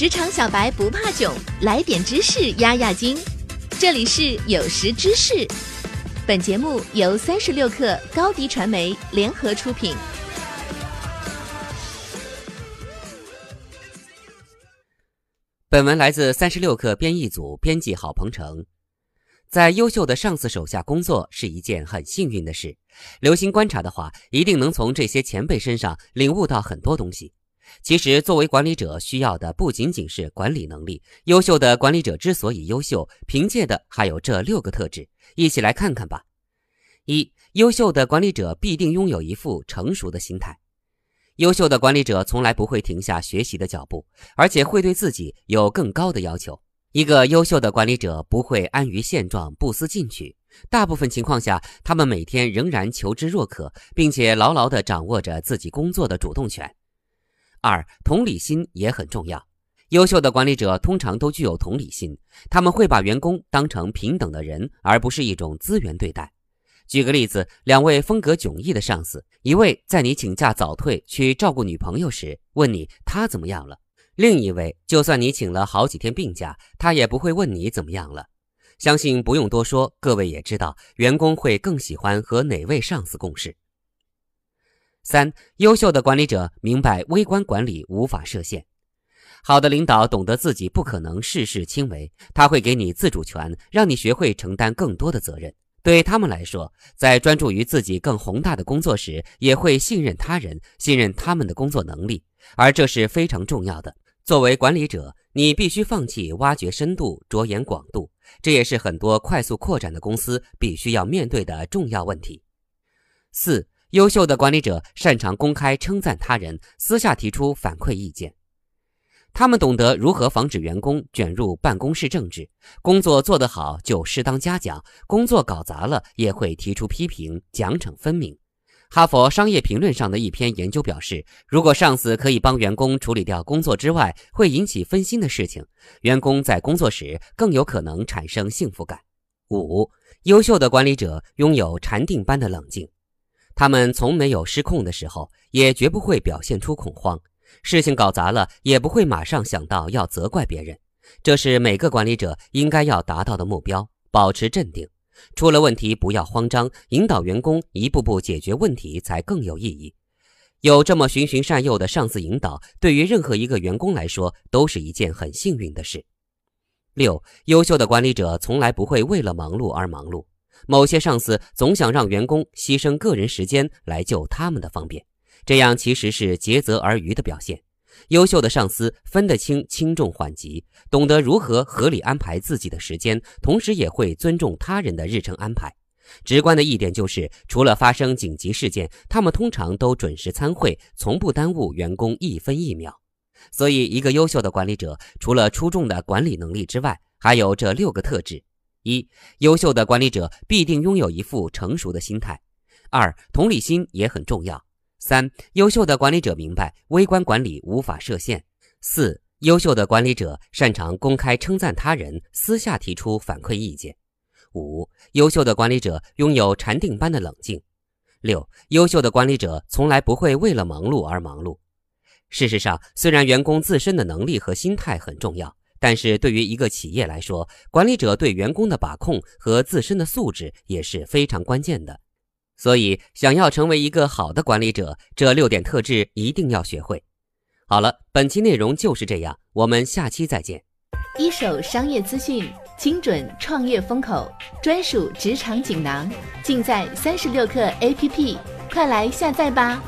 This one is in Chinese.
职场小白不怕囧，来点知识压压惊。这里是有识知识，本节目由三十六克高低传媒联合出品。本文来自三十六克编译组，编辑郝鹏程。在优秀的上司手下工作是一件很幸运的事。留心观察的话，一定能从这些前辈身上领悟到很多东西。其实，作为管理者，需要的不仅仅是管理能力。优秀的管理者之所以优秀，凭借的还有这六个特质，一起来看看吧。一、优秀的管理者必定拥有一副成熟的心态。优秀的管理者从来不会停下学习的脚步，而且会对自己有更高的要求。一个优秀的管理者不会安于现状、不思进取，大部分情况下，他们每天仍然求知若渴，并且牢牢地掌握着自己工作的主动权。二，同理心也很重要。优秀的管理者通常都具有同理心，他们会把员工当成平等的人，而不是一种资源对待。举个例子，两位风格迥异的上司，一位在你请假早退去照顾女朋友时问你他怎么样了，另一位就算你请了好几天病假，他也不会问你怎么样了。相信不用多说，各位也知道，员工会更喜欢和哪位上司共事。三，优秀的管理者明白微观管理无法设限。好的领导懂得自己不可能事事亲为，他会给你自主权，让你学会承担更多的责任。对他们来说，在专注于自己更宏大的工作时，也会信任他人，信任他们的工作能力，而这是非常重要的。作为管理者，你必须放弃挖掘深度、着眼广度，这也是很多快速扩展的公司必须要面对的重要问题。四。优秀的管理者擅长公开称赞他人，私下提出反馈意见。他们懂得如何防止员工卷入办公室政治，工作做得好就适当嘉奖，工作搞砸了也会提出批评，奖惩分明。哈佛商业评论上的一篇研究表示，如果上司可以帮员工处理掉工作之外会引起分心的事情，员工在工作时更有可能产生幸福感。五，优秀的管理者拥有禅定般的冷静。他们从没有失控的时候，也绝不会表现出恐慌。事情搞砸了，也不会马上想到要责怪别人。这是每个管理者应该要达到的目标。保持镇定，出了问题不要慌张，引导员工一步步解决问题才更有意义。有这么循循善诱的上司引导，对于任何一个员工来说都是一件很幸运的事。六，优秀的管理者从来不会为了忙碌而忙碌。某些上司总想让员工牺牲个人时间来救他们的方便，这样其实是竭泽而渔的表现。优秀的上司分得清轻重缓急，懂得如何合理安排自己的时间，同时也会尊重他人的日程安排。直观的一点就是，除了发生紧急事件，他们通常都准时参会，从不耽误员工一分一秒。所以，一个优秀的管理者，除了出众的管理能力之外，还有这六个特质。一优秀的管理者必定拥有一副成熟的心态。二同理心也很重要。三优秀的管理者明白微观管理无法设限。四优秀的管理者擅长公开称赞他人，私下提出反馈意见。五优秀的管理者拥有禅定般的冷静。六优秀的管理者从来不会为了忙碌而忙碌。事实上，虽然员工自身的能力和心态很重要。但是对于一个企业来说，管理者对员工的把控和自身的素质也是非常关键的。所以，想要成为一个好的管理者，这六点特质一定要学会。好了，本期内容就是这样，我们下期再见。一手商业资讯，精准创业风口，专属职场锦囊，尽在三十六课 APP，快来下载吧。